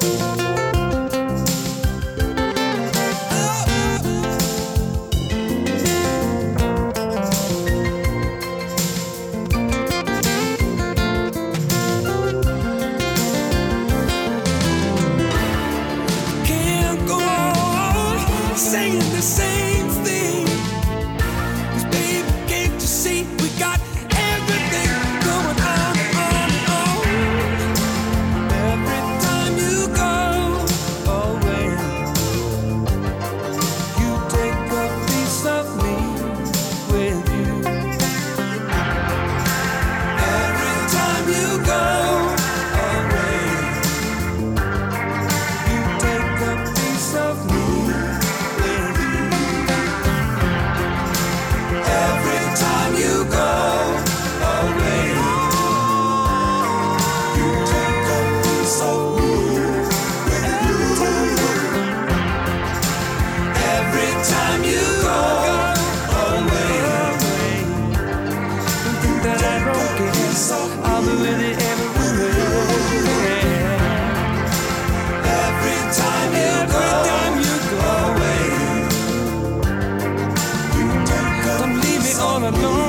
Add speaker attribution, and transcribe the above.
Speaker 1: Bye. Alone